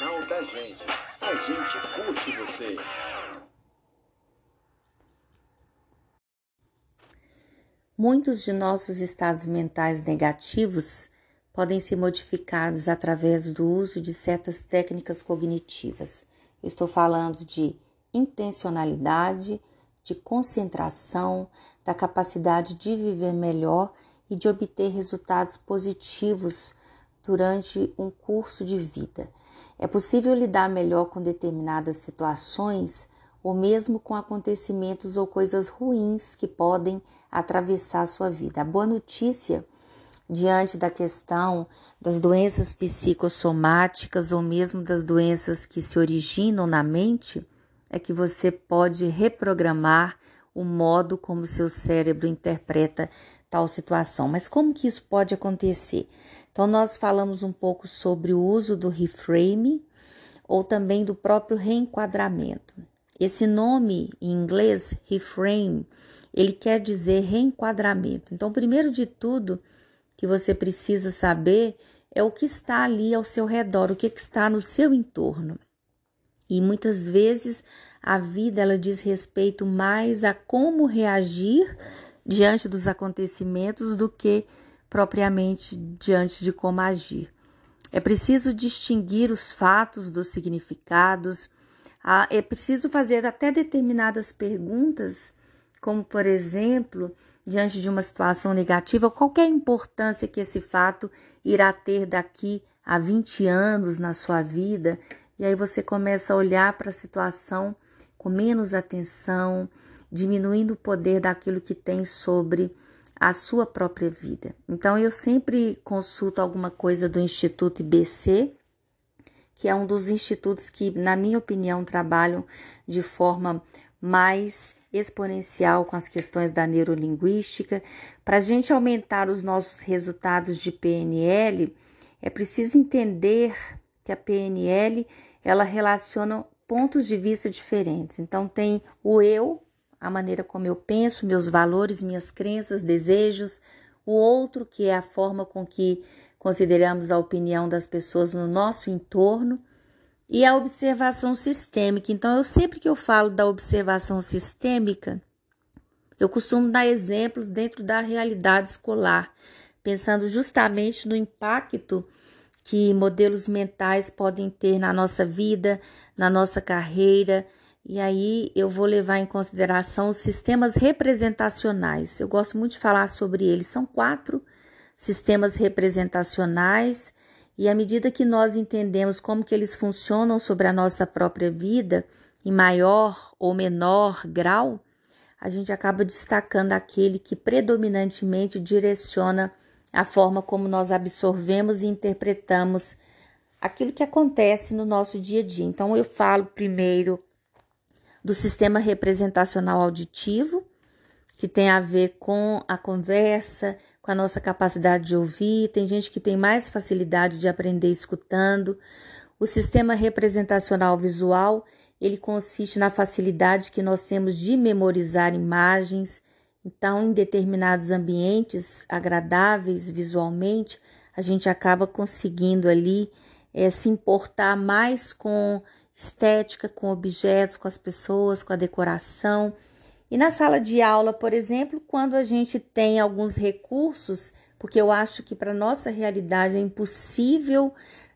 da gente. A gente curte você. Muitos de nossos estados mentais negativos podem ser modificados através do uso de certas técnicas cognitivas. Estou falando de intencionalidade, de concentração, da capacidade de viver melhor e de obter resultados positivos durante um curso de vida. É possível lidar melhor com determinadas situações ou mesmo com acontecimentos ou coisas ruins que podem atravessar a sua vida. A boa notícia diante da questão das doenças psicossomáticas ou mesmo das doenças que se originam na mente é que você pode reprogramar o modo como seu cérebro interpreta tal situação. Mas como que isso pode acontecer? Então nós falamos um pouco sobre o uso do reframe ou também do próprio reenquadramento. Esse nome em inglês, reframe, ele quer dizer reenquadramento. Então, primeiro de tudo, que você precisa saber é o que está ali ao seu redor, o que, que está no seu entorno. E muitas vezes a vida ela diz respeito mais a como reagir diante dos acontecimentos do que propriamente diante de como agir. É preciso distinguir os fatos dos significados, é preciso fazer até determinadas perguntas, como por exemplo, diante de uma situação negativa, qualquer importância que esse fato irá ter daqui a 20 anos na sua vida, e aí você começa a olhar para a situação com menos atenção, diminuindo o poder daquilo que tem sobre a sua própria vida. Então eu sempre consulto alguma coisa do Instituto IBC, que é um dos institutos que, na minha opinião, trabalham de forma mais exponencial com as questões da neurolinguística. Para a gente aumentar os nossos resultados de PNL, é preciso entender que a PNL ela relaciona pontos de vista diferentes. Então tem o eu, a maneira como eu penso, meus valores, minhas crenças, desejos, o outro que é a forma com que consideramos a opinião das pessoas no nosso entorno e a observação sistêmica. Então, eu sempre que eu falo da observação sistêmica, eu costumo dar exemplos dentro da realidade escolar, pensando justamente no impacto que modelos mentais podem ter na nossa vida, na nossa carreira. E aí eu vou levar em consideração os sistemas representacionais. Eu gosto muito de falar sobre eles. São quatro sistemas representacionais e à medida que nós entendemos como que eles funcionam sobre a nossa própria vida, em maior ou menor grau, a gente acaba destacando aquele que predominantemente direciona a forma como nós absorvemos e interpretamos aquilo que acontece no nosso dia a dia. Então, eu falo primeiro do sistema representacional auditivo, que tem a ver com a conversa, com a nossa capacidade de ouvir, tem gente que tem mais facilidade de aprender escutando. O sistema representacional visual, ele consiste na facilidade que nós temos de memorizar imagens. Então, em determinados ambientes agradáveis visualmente, a gente acaba conseguindo ali é, se importar mais com estética, com objetos, com as pessoas, com a decoração. E na sala de aula, por exemplo, quando a gente tem alguns recursos, porque eu acho que para nossa realidade é impossível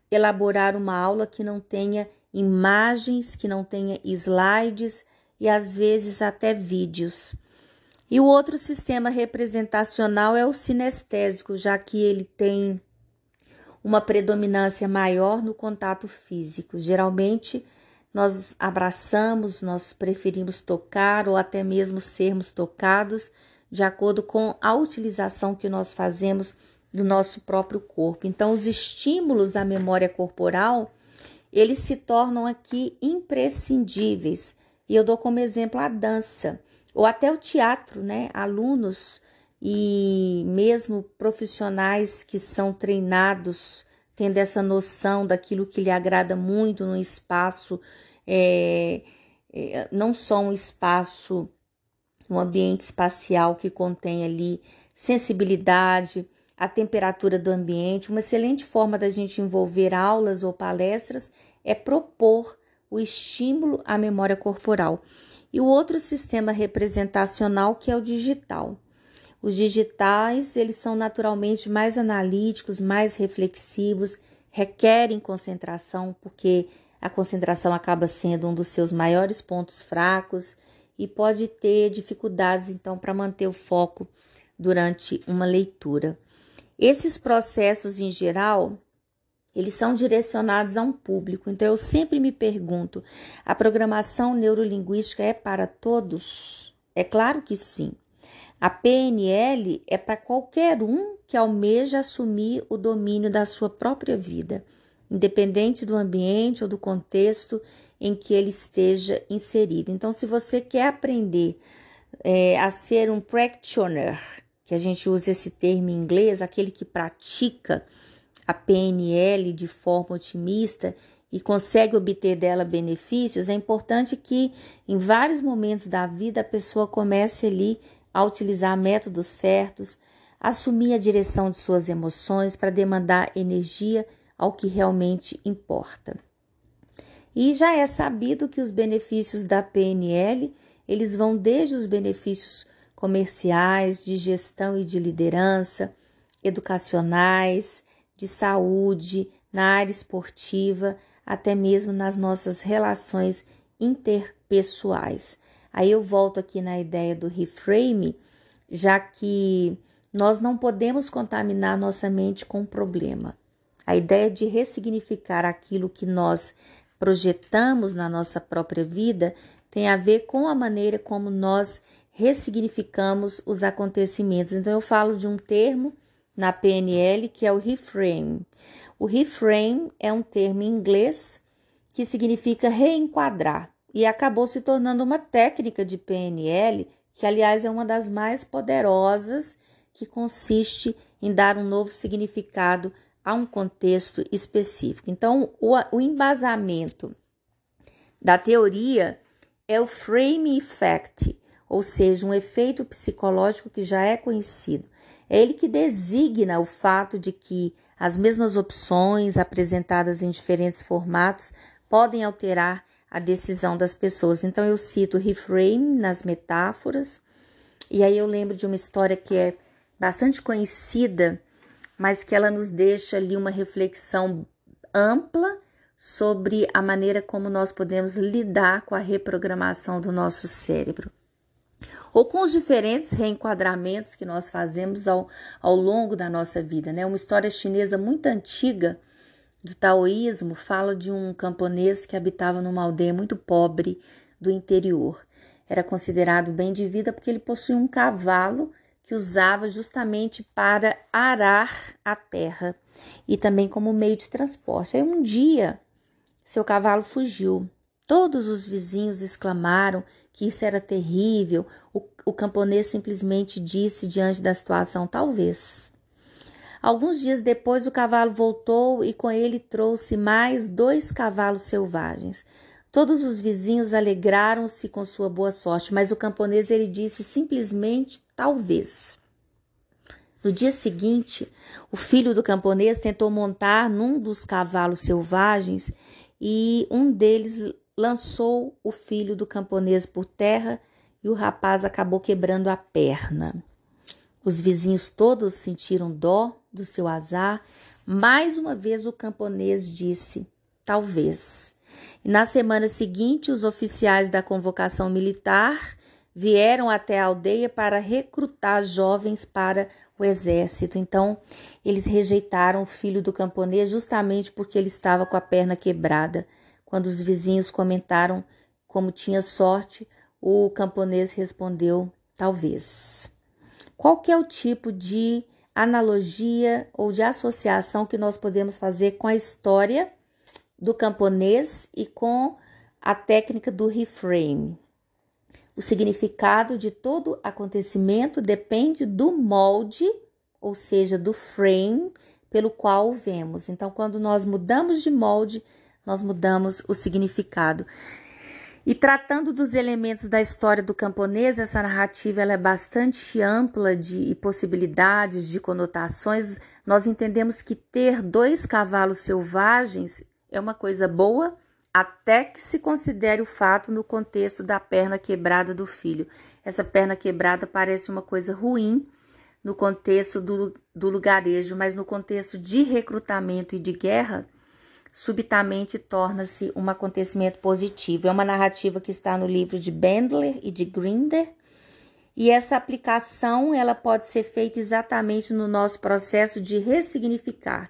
elaborar uma aula que não tenha imagens, que não tenha slides e às vezes até vídeos. E o outro sistema representacional é o sinestésico, já que ele tem uma predominância maior no contato físico. Geralmente, nós abraçamos, nós preferimos tocar ou até mesmo sermos tocados de acordo com a utilização que nós fazemos do nosso próprio corpo. Então, os estímulos à memória corporal, eles se tornam aqui imprescindíveis. E eu dou como exemplo a dança, ou até o teatro, né? Alunos e mesmo profissionais que são treinados, tendo essa noção daquilo que lhe agrada muito no espaço é, é, não só um espaço, um ambiente espacial que contém ali sensibilidade, a temperatura do ambiente. Uma excelente forma da gente envolver aulas ou palestras é propor o estímulo à memória corporal. E o outro sistema representacional que é o digital. Os digitais, eles são naturalmente mais analíticos, mais reflexivos, requerem concentração, porque a concentração acaba sendo um dos seus maiores pontos fracos e pode ter dificuldades então para manter o foco durante uma leitura. Esses processos em geral, eles são direcionados a um público. Então eu sempre me pergunto: a programação neurolinguística é para todos? É claro que sim. A PNL é para qualquer um que almeja assumir o domínio da sua própria vida, independente do ambiente ou do contexto em que ele esteja inserido. Então, se você quer aprender é, a ser um practitioner, que a gente usa esse termo em inglês, aquele que pratica a PNL de forma otimista e consegue obter dela benefícios, é importante que em vários momentos da vida a pessoa comece ali a utilizar métodos certos, assumir a direção de suas emoções para demandar energia ao que realmente importa. E já é sabido que os benefícios da PNL, eles vão desde os benefícios comerciais, de gestão e de liderança, educacionais, de saúde, na área esportiva, até mesmo nas nossas relações interpessoais. Aí eu volto aqui na ideia do reframe, já que nós não podemos contaminar nossa mente com problema. A ideia de ressignificar aquilo que nós projetamos na nossa própria vida tem a ver com a maneira como nós ressignificamos os acontecimentos. Então eu falo de um termo na PNL que é o reframe. O reframe é um termo em inglês que significa reenquadrar e acabou se tornando uma técnica de PNL, que aliás é uma das mais poderosas, que consiste em dar um novo significado a um contexto específico. Então, o, o embasamento da teoria é o frame effect, ou seja, um efeito psicológico que já é conhecido. É ele que designa o fato de que as mesmas opções apresentadas em diferentes formatos podem alterar a decisão das pessoas. Então eu cito reframe nas metáforas, e aí eu lembro de uma história que é bastante conhecida, mas que ela nos deixa ali uma reflexão ampla sobre a maneira como nós podemos lidar com a reprogramação do nosso cérebro. Ou com os diferentes reenquadramentos que nós fazemos ao, ao longo da nossa vida. Né? Uma história chinesa muito antiga do taoísmo fala de um camponês que habitava numa aldeia muito pobre do interior. Era considerado bem de vida porque ele possuía um cavalo que usava justamente para arar a terra e também como meio de transporte. Aí um dia seu cavalo fugiu. Todos os vizinhos exclamaram que isso era terrível. O, o camponês simplesmente disse diante da situação: talvez. Alguns dias depois, o cavalo voltou e com ele trouxe mais dois cavalos selvagens. Todos os vizinhos alegraram-se com sua boa sorte, mas o camponês ele disse simplesmente talvez. No dia seguinte, o filho do camponês tentou montar num dos cavalos selvagens e um deles lançou o filho do camponês por terra e o rapaz acabou quebrando a perna. Os vizinhos todos sentiram dó do seu azar. Mais uma vez o camponês disse: talvez. E na semana seguinte, os oficiais da convocação militar vieram até a aldeia para recrutar jovens para o exército. Então, eles rejeitaram o filho do camponês justamente porque ele estava com a perna quebrada. Quando os vizinhos comentaram como tinha sorte, o camponês respondeu: talvez. Qual que é o tipo de analogia ou de associação que nós podemos fazer com a história do camponês e com a técnica do reframe? O significado de todo acontecimento depende do molde, ou seja, do frame pelo qual vemos. Então, quando nós mudamos de molde, nós mudamos o significado. E tratando dos elementos da história do camponês, essa narrativa ela é bastante ampla de possibilidades, de conotações. Nós entendemos que ter dois cavalos selvagens é uma coisa boa, até que se considere o fato no contexto da perna quebrada do filho. Essa perna quebrada parece uma coisa ruim no contexto do, do lugarejo, mas no contexto de recrutamento e de guerra, subitamente torna-se um acontecimento positivo. É uma narrativa que está no livro de Bendler e de Grinder, e essa aplicação ela pode ser feita exatamente no nosso processo de ressignificar.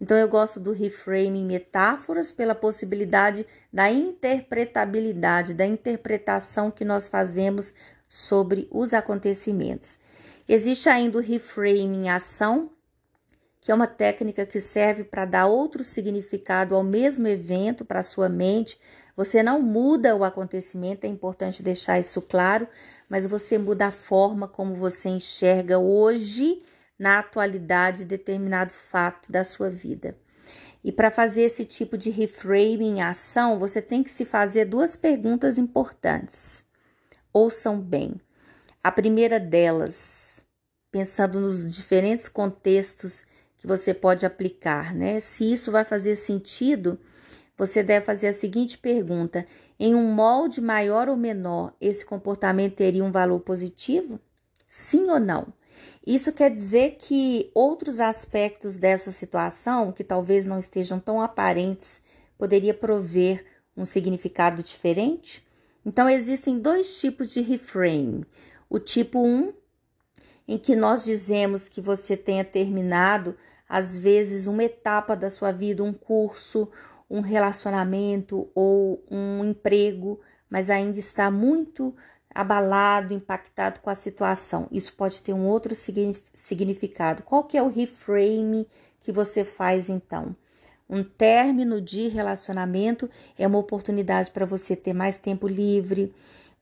Então eu gosto do reframing metáforas pela possibilidade da interpretabilidade, da interpretação que nós fazemos sobre os acontecimentos. Existe ainda o reframing ação, que é uma técnica que serve para dar outro significado ao mesmo evento para sua mente. Você não muda o acontecimento, é importante deixar isso claro, mas você muda a forma como você enxerga hoje, na atualidade, determinado fato da sua vida. E para fazer esse tipo de reframing em ação, você tem que se fazer duas perguntas importantes. Ouçam bem. A primeira delas, pensando nos diferentes contextos que você pode aplicar, né? Se isso vai fazer sentido, você deve fazer a seguinte pergunta: em um molde maior ou menor, esse comportamento teria um valor positivo? Sim ou não? Isso quer dizer que outros aspectos dessa situação, que talvez não estejam tão aparentes, poderia prover um significado diferente? Então, existem dois tipos de reframe. O tipo 1, em que nós dizemos que você tenha terminado às vezes uma etapa da sua vida, um curso, um relacionamento ou um emprego, mas ainda está muito abalado, impactado com a situação. Isso pode ter um outro significado. Qual que é o reframe que você faz então? Um término de relacionamento é uma oportunidade para você ter mais tempo livre,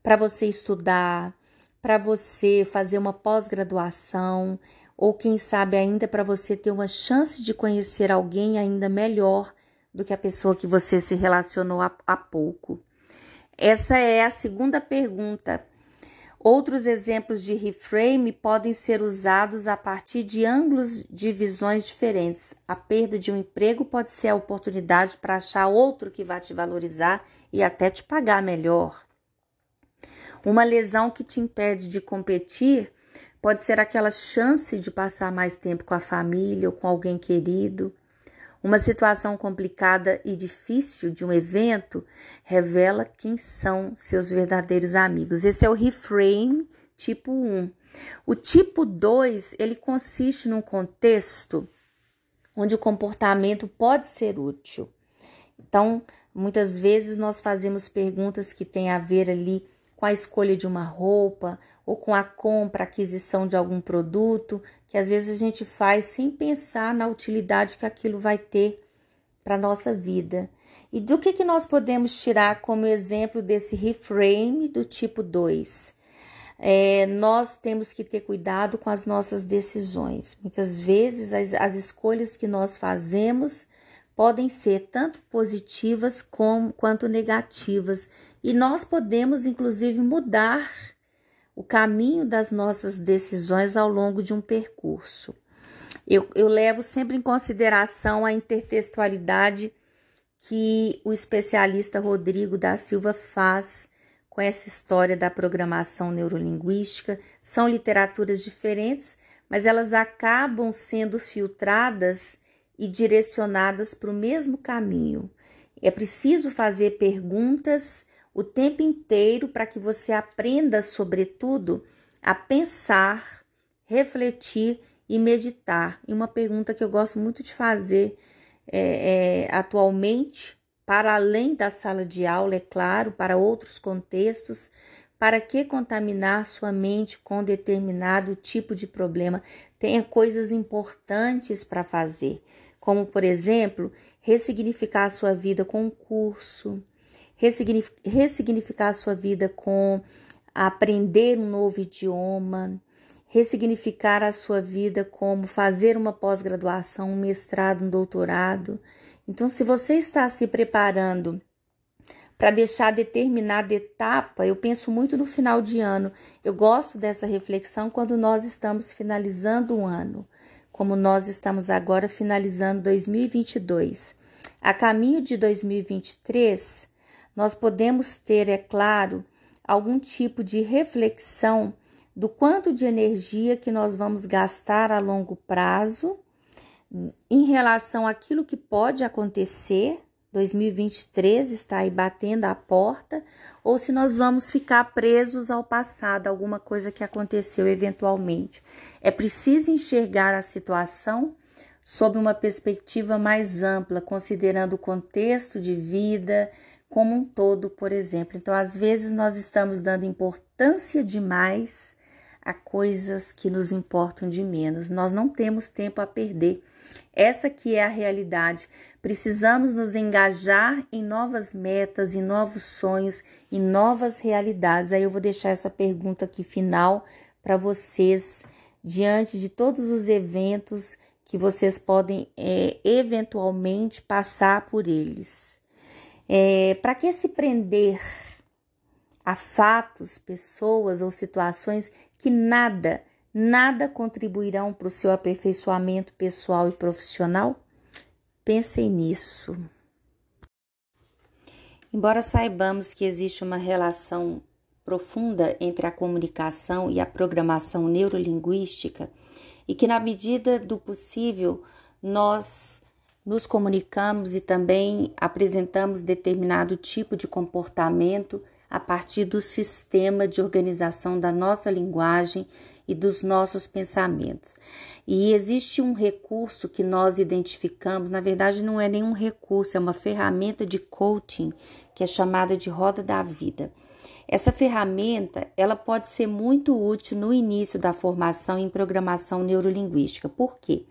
para você estudar, para você fazer uma pós-graduação, ou quem sabe ainda para você ter uma chance de conhecer alguém ainda melhor do que a pessoa que você se relacionou há, há pouco. Essa é a segunda pergunta. Outros exemplos de reframe podem ser usados a partir de ângulos de visões diferentes. A perda de um emprego pode ser a oportunidade para achar outro que vai te valorizar e até te pagar melhor. Uma lesão que te impede de competir Pode ser aquela chance de passar mais tempo com a família ou com alguém querido. Uma situação complicada e difícil de um evento revela quem são seus verdadeiros amigos. Esse é o reframe tipo 1. O tipo 2, ele consiste num contexto onde o comportamento pode ser útil. Então, muitas vezes nós fazemos perguntas que têm a ver ali com a escolha de uma roupa ou com a compra, aquisição de algum produto, que às vezes a gente faz sem pensar na utilidade que aquilo vai ter para a nossa vida. E do que, que nós podemos tirar como exemplo desse reframe do tipo 2? É, nós temos que ter cuidado com as nossas decisões. Muitas vezes as, as escolhas que nós fazemos podem ser tanto positivas como, quanto negativas e nós podemos, inclusive, mudar o caminho das nossas decisões ao longo de um percurso. Eu, eu levo sempre em consideração a intertextualidade que o especialista Rodrigo da Silva faz com essa história da programação neurolinguística. São literaturas diferentes, mas elas acabam sendo filtradas e direcionadas para o mesmo caminho. É preciso fazer perguntas o tempo inteiro para que você aprenda, sobretudo, a pensar, refletir e meditar. E uma pergunta que eu gosto muito de fazer é, é, atualmente, para além da sala de aula, é claro, para outros contextos, para que contaminar sua mente com determinado tipo de problema? Tenha coisas importantes para fazer, como, por exemplo, ressignificar a sua vida com um curso, ressignificar a sua vida com aprender um novo idioma, ressignificar a sua vida como fazer uma pós-graduação, um mestrado, um doutorado. Então, se você está se preparando para deixar determinada etapa, eu penso muito no final de ano. Eu gosto dessa reflexão quando nós estamos finalizando um ano, como nós estamos agora finalizando 2022. A caminho de 2023, nós podemos ter, é claro, algum tipo de reflexão do quanto de energia que nós vamos gastar a longo prazo em relação àquilo que pode acontecer 2023 está aí batendo a porta, ou se nós vamos ficar presos ao passado, alguma coisa que aconteceu eventualmente. É preciso enxergar a situação sob uma perspectiva mais ampla, considerando o contexto de vida como um todo, por exemplo. Então, às vezes, nós estamos dando importância demais a coisas que nos importam de menos. Nós não temos tempo a perder. Essa que é a realidade. Precisamos nos engajar em novas metas, em novos sonhos, em novas realidades. Aí eu vou deixar essa pergunta aqui final para vocês, diante de todos os eventos que vocês podem é, eventualmente passar por eles. É, para que se prender a fatos, pessoas ou situações que nada nada contribuirão para o seu aperfeiçoamento pessoal e profissional? Pensem nisso. Embora saibamos que existe uma relação profunda entre a comunicação e a programação neurolinguística, e que, na medida do possível, nós nos comunicamos e também apresentamos determinado tipo de comportamento a partir do sistema de organização da nossa linguagem e dos nossos pensamentos. E existe um recurso que nós identificamos, na verdade não é nenhum recurso, é uma ferramenta de coaching que é chamada de roda da vida. Essa ferramenta, ela pode ser muito útil no início da formação em programação neurolinguística. Por quê?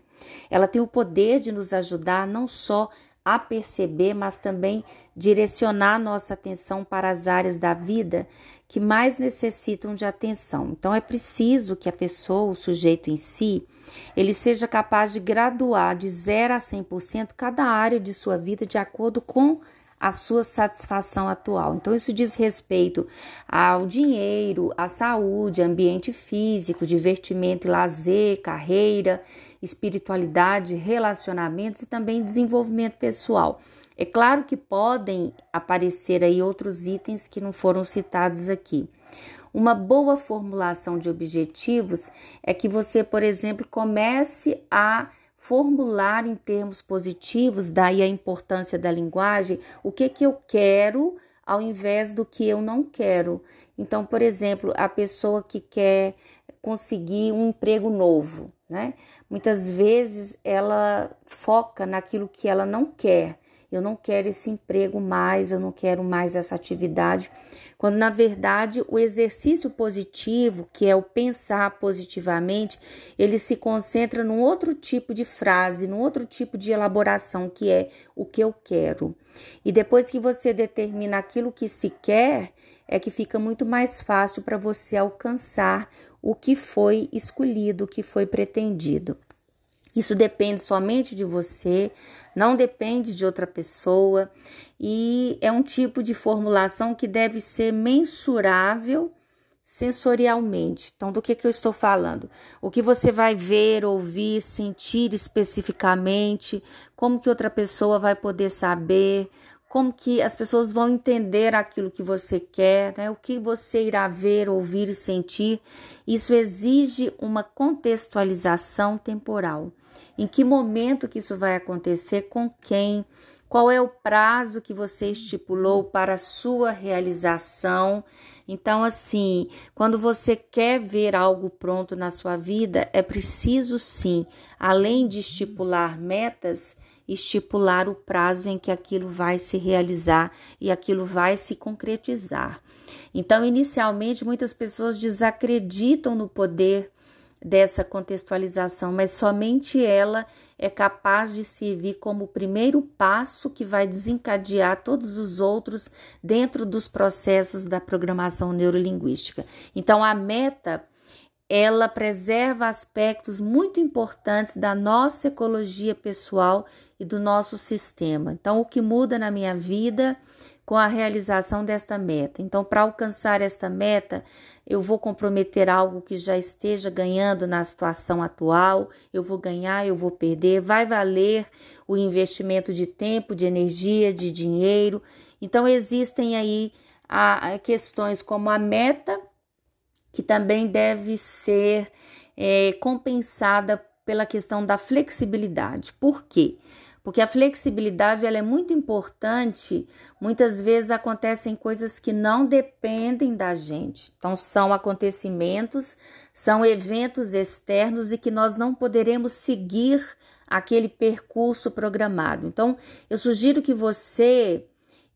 Ela tem o poder de nos ajudar não só a perceber, mas também direcionar nossa atenção para as áreas da vida que mais necessitam de atenção. Então é preciso que a pessoa, o sujeito em si, ele seja capaz de graduar de 0 a 100% cada área de sua vida de acordo com a sua satisfação atual. Então, isso diz respeito ao dinheiro, à saúde, ambiente físico, divertimento e lazer, carreira, espiritualidade, relacionamentos e também desenvolvimento pessoal. É claro que podem aparecer aí outros itens que não foram citados aqui. Uma boa formulação de objetivos é que você, por exemplo, comece a formular em termos positivos, daí a importância da linguagem, o que que eu quero ao invés do que eu não quero. Então, por exemplo, a pessoa que quer conseguir um emprego novo, né? Muitas vezes ela foca naquilo que ela não quer. Eu não quero esse emprego mais, eu não quero mais essa atividade, quando na verdade o exercício positivo, que é o pensar positivamente, ele se concentra num outro tipo de frase, num outro tipo de elaboração, que é o que eu quero. E depois que você determina aquilo que se quer, é que fica muito mais fácil para você alcançar o que foi escolhido, o que foi pretendido. Isso depende somente de você, não depende de outra pessoa e é um tipo de formulação que deve ser mensurável sensorialmente. Então, do que, que eu estou falando? O que você vai ver, ouvir, sentir especificamente, como que outra pessoa vai poder saber, como que as pessoas vão entender aquilo que você quer, né? o que você irá ver, ouvir e sentir. Isso exige uma contextualização temporal. Em que momento que isso vai acontecer, com quem, qual é o prazo que você estipulou para a sua realização. Então, assim, quando você quer ver algo pronto na sua vida, é preciso sim, além de estipular metas, estipular o prazo em que aquilo vai se realizar e aquilo vai se concretizar. Então, inicialmente, muitas pessoas desacreditam no poder dessa contextualização, mas somente ela é capaz de servir como o primeiro passo que vai desencadear todos os outros dentro dos processos da programação neurolinguística. Então, a meta ela preserva aspectos muito importantes da nossa ecologia pessoal e do nosso sistema. Então, o que muda na minha vida com a realização desta meta. Então, para alcançar esta meta, eu vou comprometer algo que já esteja ganhando na situação atual, eu vou ganhar, eu vou perder, vai valer o investimento de tempo, de energia, de dinheiro. Então, existem aí a, a questões como a meta, que também deve ser é, compensada pela questão da flexibilidade. Por quê? Porque a flexibilidade ela é muito importante. Muitas vezes acontecem coisas que não dependem da gente. Então são acontecimentos, são eventos externos e que nós não poderemos seguir aquele percurso programado. Então eu sugiro que você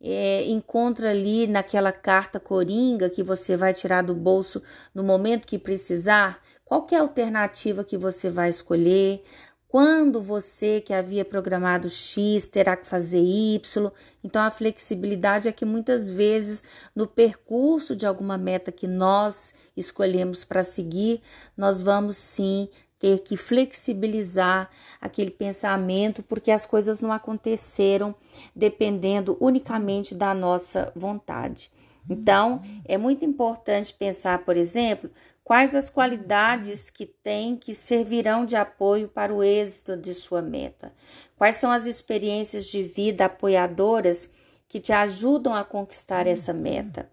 é, encontra ali naquela carta coringa que você vai tirar do bolso no momento que precisar, qual é a alternativa que você vai escolher? Quando você que havia programado X terá que fazer Y? Então a flexibilidade é que muitas vezes no percurso de alguma meta que nós escolhemos para seguir, nós vamos sim ter que flexibilizar aquele pensamento, porque as coisas não aconteceram dependendo unicamente da nossa vontade. Então, é muito importante pensar, por exemplo, Quais as qualidades que tem que servirão de apoio para o êxito de sua meta? Quais são as experiências de vida apoiadoras que te ajudam a conquistar essa meta?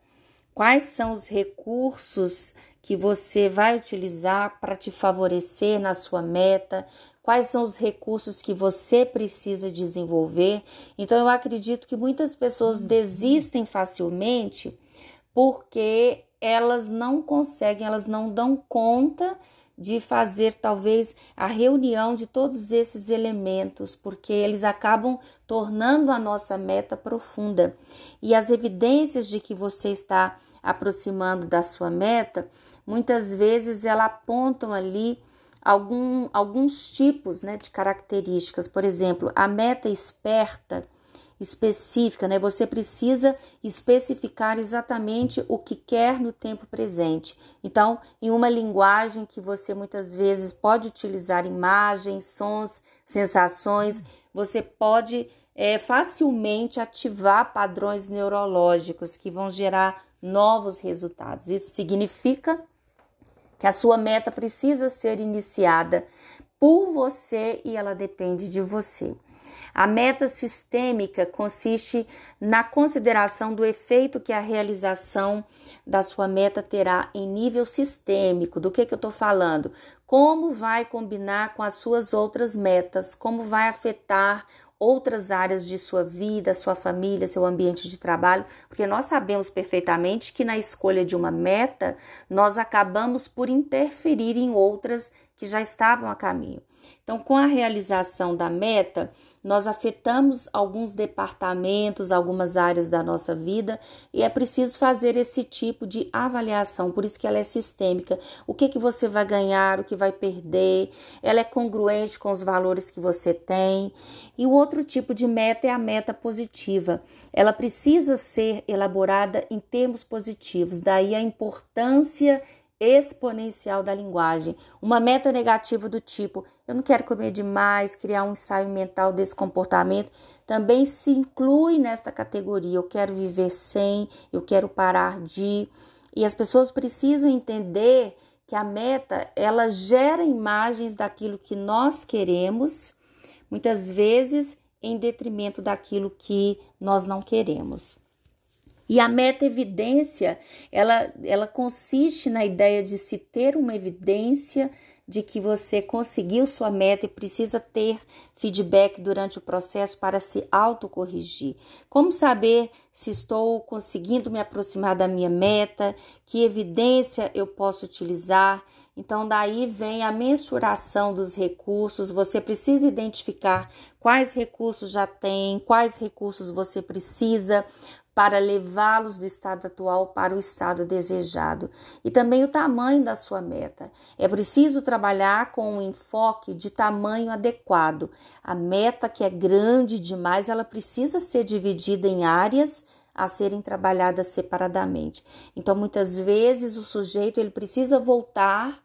Quais são os recursos que você vai utilizar para te favorecer na sua meta? Quais são os recursos que você precisa desenvolver? Então, eu acredito que muitas pessoas desistem facilmente porque elas não conseguem, elas não dão conta de fazer talvez a reunião de todos esses elementos, porque eles acabam tornando a nossa meta profunda. E as evidências de que você está aproximando da sua meta, muitas vezes elas apontam ali algum, alguns tipos né, de características. Por exemplo, a meta esperta específica, né? Você precisa especificar exatamente o que quer no tempo presente. Então, em uma linguagem que você muitas vezes pode utilizar imagens, sons, sensações, você pode é, facilmente ativar padrões neurológicos que vão gerar novos resultados. Isso significa que a sua meta precisa ser iniciada por você e ela depende de você. A meta sistêmica consiste na consideração do efeito que a realização da sua meta terá em nível sistêmico. Do que, que eu estou falando? Como vai combinar com as suas outras metas? Como vai afetar outras áreas de sua vida, sua família, seu ambiente de trabalho, porque nós sabemos perfeitamente que na escolha de uma meta nós acabamos por interferir em outras que já estavam a caminho. Então, com a realização da meta, nós afetamos alguns departamentos, algumas áreas da nossa vida e é preciso fazer esse tipo de avaliação, por isso que ela é sistêmica. O que que você vai ganhar, o que vai perder, ela é congruente com os valores que você tem. E o outro tipo de meta é a meta positiva. Ela precisa ser elaborada em termos positivos, daí a importância exponencial da linguagem. Uma meta negativa do tipo eu não quero comer demais, criar um ensaio mental desse comportamento, também se inclui nesta categoria. Eu quero viver sem, eu quero parar de. E as pessoas precisam entender que a meta ela gera imagens daquilo que nós queremos, muitas vezes em detrimento daquilo que nós não queremos. E a meta-evidência, ela, ela consiste na ideia de se ter uma evidência de que você conseguiu sua meta e precisa ter feedback durante o processo para se autocorrigir. Como saber se estou conseguindo me aproximar da minha meta? Que evidência eu posso utilizar? Então, daí vem a mensuração dos recursos. Você precisa identificar quais recursos já tem, quais recursos você precisa para levá-los do estado atual para o estado desejado e também o tamanho da sua meta. É preciso trabalhar com um enfoque de tamanho adequado. A meta que é grande demais, ela precisa ser dividida em áreas a serem trabalhadas separadamente. Então, muitas vezes o sujeito ele precisa voltar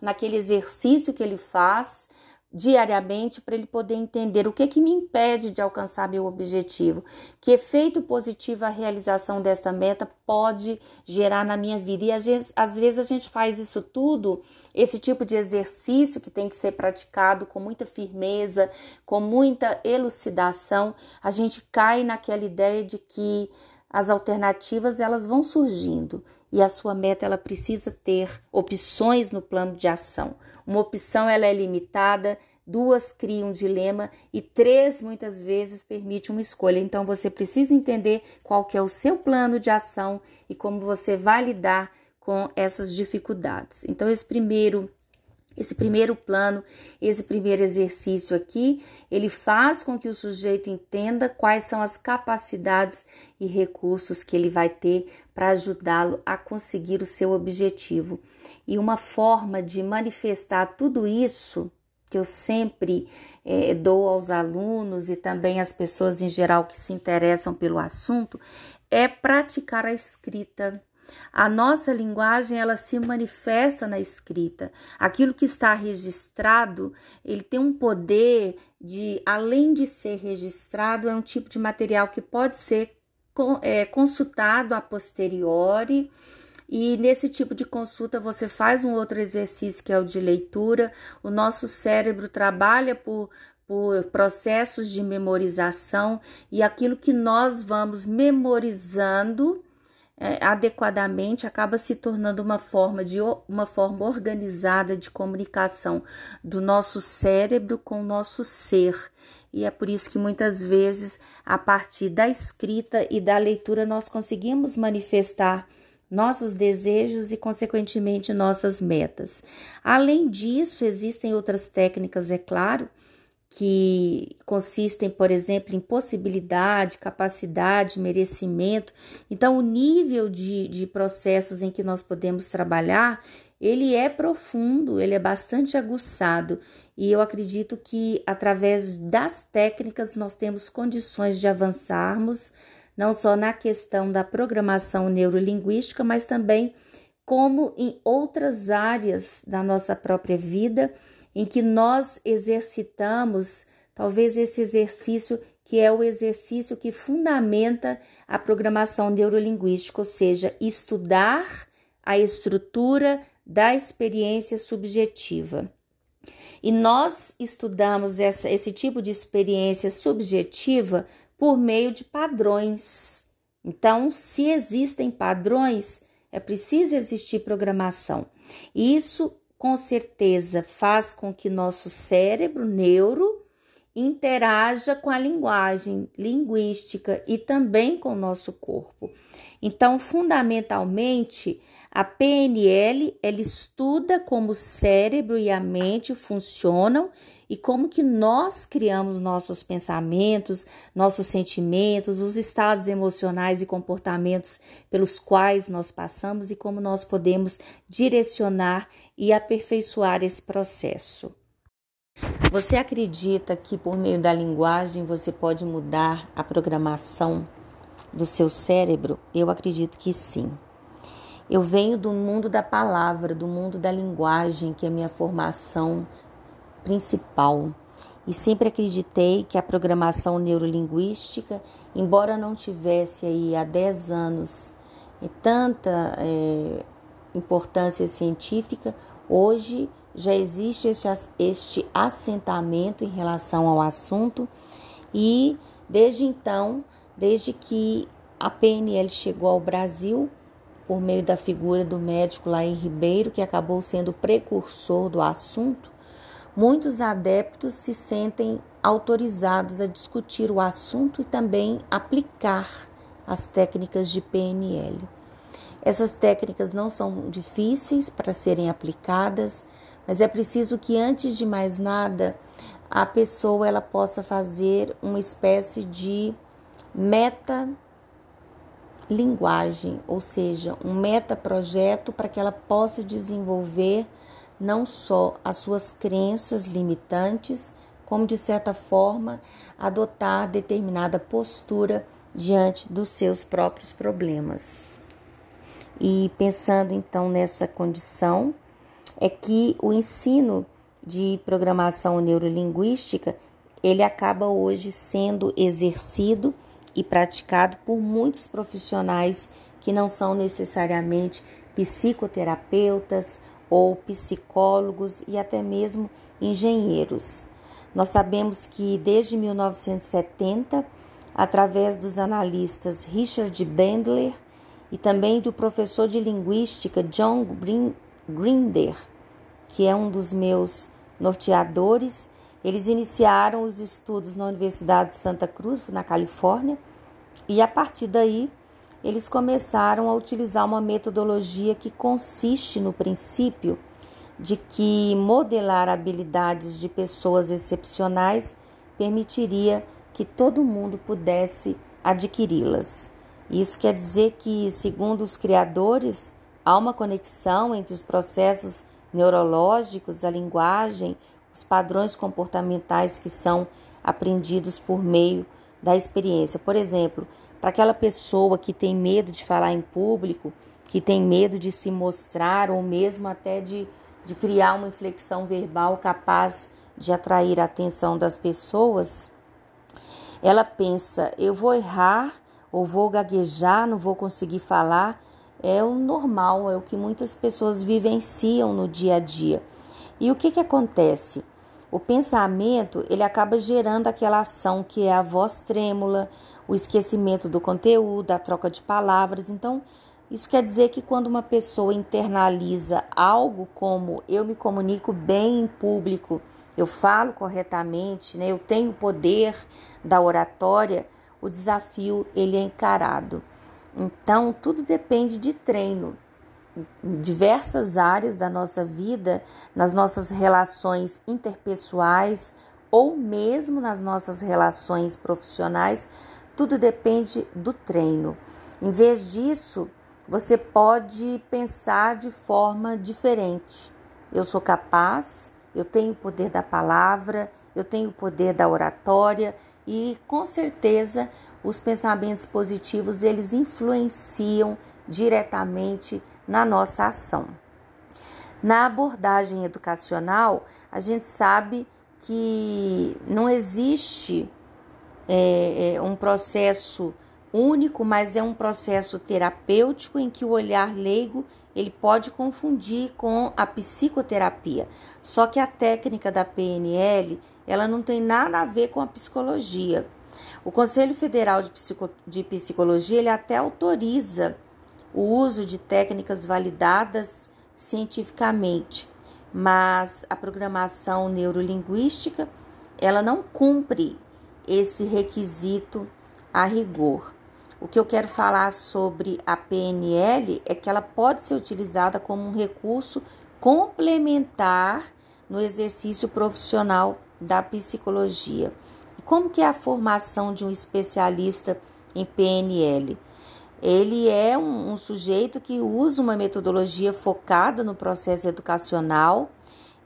naquele exercício que ele faz diariamente para ele poder entender o que que me impede de alcançar meu objetivo, que efeito positivo a realização desta meta pode gerar na minha vida. E às vezes, às vezes a gente faz isso tudo, esse tipo de exercício que tem que ser praticado com muita firmeza, com muita elucidação, a gente cai naquela ideia de que as alternativas elas vão surgindo e a sua meta ela precisa ter opções no plano de ação. Uma opção ela é limitada, duas cria um dilema e três muitas vezes permite uma escolha. Então você precisa entender qual que é o seu plano de ação e como você vai lidar com essas dificuldades. Então esse primeiro esse primeiro plano, esse primeiro exercício aqui, ele faz com que o sujeito entenda quais são as capacidades e recursos que ele vai ter para ajudá-lo a conseguir o seu objetivo. E uma forma de manifestar tudo isso que eu sempre é, dou aos alunos e também às pessoas em geral que se interessam pelo assunto é praticar a escrita a nossa linguagem ela se manifesta na escrita. Aquilo que está registrado, ele tem um poder de, além de ser registrado, é um tipo de material que pode ser é, consultado a posteriori. E nesse tipo de consulta você faz um outro exercício que é o de leitura. O nosso cérebro trabalha por, por processos de memorização e aquilo que nós vamos memorizando é, adequadamente acaba se tornando uma forma de uma forma organizada de comunicação do nosso cérebro com o nosso ser. E é por isso que muitas vezes, a partir da escrita e da leitura, nós conseguimos manifestar nossos desejos e, consequentemente, nossas metas. Além disso, existem outras técnicas, é claro, que consistem, por exemplo, em possibilidade, capacidade, merecimento. Então, o nível de, de processos em que nós podemos trabalhar, ele é profundo, ele é bastante aguçado. E eu acredito que, através das técnicas, nós temos condições de avançarmos, não só na questão da programação neurolinguística, mas também como em outras áreas da nossa própria vida em que nós exercitamos talvez esse exercício que é o exercício que fundamenta a programação neurolinguística, ou seja, estudar a estrutura da experiência subjetiva. E nós estudamos essa, esse tipo de experiência subjetiva por meio de padrões. Então, se existem padrões, é preciso existir programação. Isso com certeza faz com que nosso cérebro, neuro, interaja com a linguagem linguística e também com o nosso corpo. Então, fundamentalmente, a PNL ela estuda como o cérebro e a mente funcionam e como que nós criamos nossos pensamentos, nossos sentimentos, os estados emocionais e comportamentos pelos quais nós passamos e como nós podemos direcionar e aperfeiçoar esse processo. Você acredita que por meio da linguagem você pode mudar a programação do seu cérebro? Eu acredito que sim. Eu venho do mundo da palavra, do mundo da linguagem, que é a minha formação principal e sempre acreditei que a programação neurolinguística, embora não tivesse aí há 10 anos e tanta é, importância científica, hoje já existe este, este assentamento em relação ao assunto e desde então, desde que a PNL chegou ao Brasil, por meio da figura do médico Laí Ribeiro, que acabou sendo precursor do assunto, muitos adeptos se sentem autorizados a discutir o assunto e também aplicar as técnicas de PNL. Essas técnicas não são difíceis para serem aplicadas, mas é preciso que antes de mais nada a pessoa ela possa fazer uma espécie de meta linguagem, ou seja, um meta projeto para que ela possa desenvolver não só as suas crenças limitantes, como de certa forma adotar determinada postura diante dos seus próprios problemas. E pensando então nessa condição, é que o ensino de programação neurolinguística, ele acaba hoje sendo exercido e praticado por muitos profissionais que não são necessariamente psicoterapeutas ou psicólogos e até mesmo engenheiros. Nós sabemos que desde 1970, através dos analistas Richard Bandler e também do professor de linguística John Grinder, que é um dos meus norteadores, eles iniciaram os estudos na Universidade de Santa Cruz, na Califórnia, e a partir daí eles começaram a utilizar uma metodologia que consiste no princípio de que modelar habilidades de pessoas excepcionais permitiria que todo mundo pudesse adquiri-las. Isso quer dizer que, segundo os criadores, há uma conexão entre os processos neurológicos, a linguagem, os padrões comportamentais que são aprendidos por meio da experiência. Por exemplo, para aquela pessoa que tem medo de falar em público, que tem medo de se mostrar ou mesmo até de, de criar uma inflexão verbal capaz de atrair a atenção das pessoas, ela pensa: eu vou errar ou vou gaguejar, não vou conseguir falar. É o normal, é o que muitas pessoas vivenciam no dia a dia. E o que, que acontece? O pensamento ele acaba gerando aquela ação que é a voz trêmula, o esquecimento do conteúdo, a troca de palavras. Então, isso quer dizer que quando uma pessoa internaliza algo como eu me comunico bem em público, eu falo corretamente, né, eu tenho o poder da oratória, o desafio ele é encarado. Então, tudo depende de treino diversas áreas da nossa vida, nas nossas relações interpessoais ou mesmo nas nossas relações profissionais, tudo depende do treino. Em vez disso, você pode pensar de forma diferente. Eu sou capaz, eu tenho o poder da palavra, eu tenho o poder da oratória e com certeza os pensamentos positivos eles influenciam diretamente na nossa ação. Na abordagem educacional, a gente sabe que não existe é, é, um processo único, mas é um processo terapêutico em que o olhar leigo ele pode confundir com a psicoterapia. Só que a técnica da PNL ela não tem nada a ver com a psicologia. O Conselho Federal de, Psico, de Psicologia ele até autoriza o uso de técnicas validadas cientificamente, mas a programação neurolinguística ela não cumpre esse requisito a rigor. O que eu quero falar sobre a PNL é que ela pode ser utilizada como um recurso complementar no exercício profissional da psicologia. E como que é a formação de um especialista em PNL? Ele é um, um sujeito que usa uma metodologia focada no processo educacional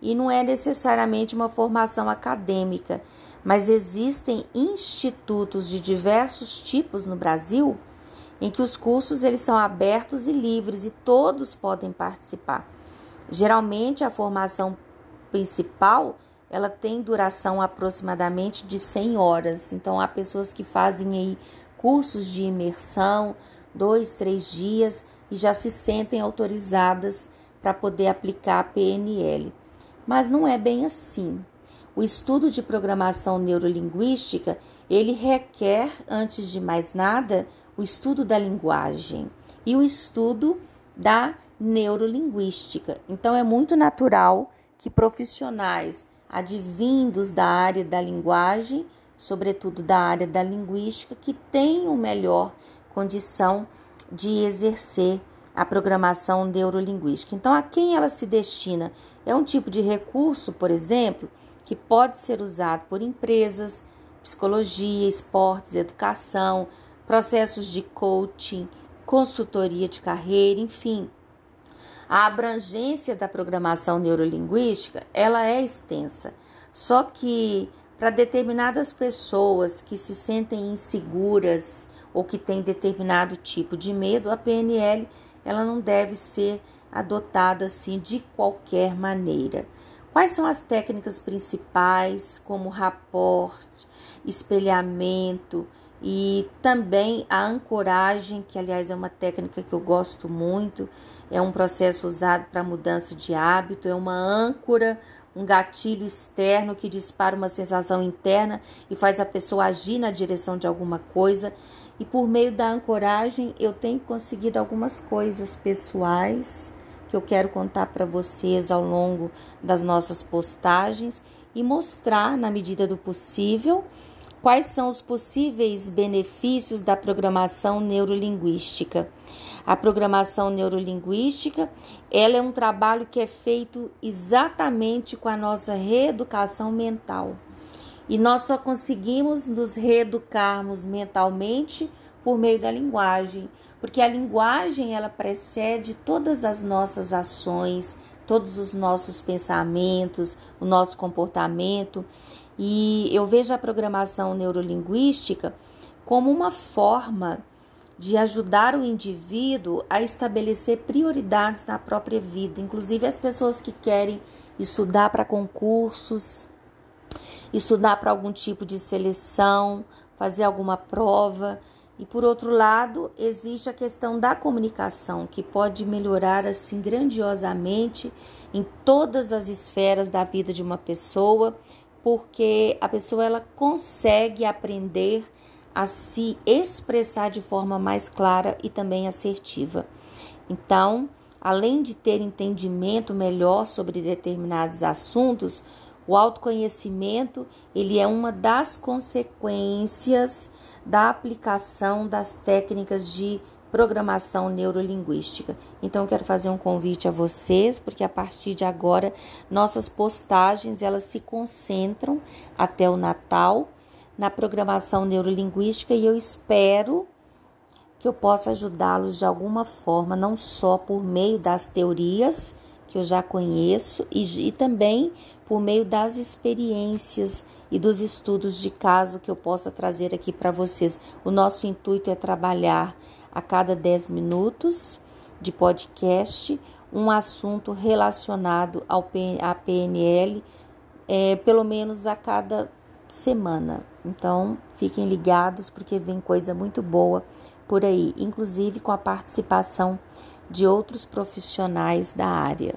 e não é necessariamente uma formação acadêmica, mas existem institutos de diversos tipos no Brasil em que os cursos eles são abertos e livres e todos podem participar. Geralmente a formação principal ela tem duração aproximadamente de 100 horas. Então há pessoas que fazem aí cursos de imersão, dois, três dias e já se sentem autorizadas para poder aplicar a PNL. Mas não é bem assim. O estudo de programação neurolinguística, ele requer, antes de mais nada, o estudo da linguagem e o estudo da neurolinguística. Então é muito natural que profissionais advindos da área da linguagem, sobretudo da área da linguística, que tenham melhor condição de exercer a programação neurolinguística. Então, a quem ela se destina? É um tipo de recurso, por exemplo, que pode ser usado por empresas, psicologia, esportes, educação, processos de coaching, consultoria de carreira, enfim. A abrangência da programação neurolinguística, ela é extensa. Só que para determinadas pessoas que se sentem inseguras, ou que tem determinado tipo de medo, a PNL ela não deve ser adotada assim de qualquer maneira. Quais são as técnicas principais, como rapport, espelhamento e também a ancoragem, que aliás é uma técnica que eu gosto muito, é um processo usado para mudança de hábito, é uma âncora, um gatilho externo que dispara uma sensação interna e faz a pessoa agir na direção de alguma coisa. E por meio da ancoragem, eu tenho conseguido algumas coisas pessoais que eu quero contar para vocês ao longo das nossas postagens e mostrar, na medida do possível, quais são os possíveis benefícios da programação neurolinguística. A programação neurolinguística, ela é um trabalho que é feito exatamente com a nossa reeducação mental. E nós só conseguimos nos reeducarmos mentalmente por meio da linguagem, porque a linguagem ela precede todas as nossas ações, todos os nossos pensamentos, o nosso comportamento. E eu vejo a programação neurolinguística como uma forma de ajudar o indivíduo a estabelecer prioridades na própria vida, inclusive as pessoas que querem estudar para concursos, estudar para algum tipo de seleção, fazer alguma prova. E por outro lado, existe a questão da comunicação, que pode melhorar assim grandiosamente em todas as esferas da vida de uma pessoa, porque a pessoa ela consegue aprender a se expressar de forma mais clara e também assertiva. Então, além de ter entendimento melhor sobre determinados assuntos, o autoconhecimento, ele é uma das consequências da aplicação das técnicas de programação neurolinguística. Então eu quero fazer um convite a vocês, porque a partir de agora nossas postagens elas se concentram até o Natal na programação neurolinguística e eu espero que eu possa ajudá-los de alguma forma, não só por meio das teorias que eu já conheço e, e também por meio das experiências e dos estudos de caso que eu possa trazer aqui para vocês. O nosso intuito é trabalhar a cada 10 minutos de podcast um assunto relacionado ao à PNL, é, pelo menos a cada semana. Então, fiquem ligados porque vem coisa muito boa por aí, inclusive com a participação de outros profissionais da área.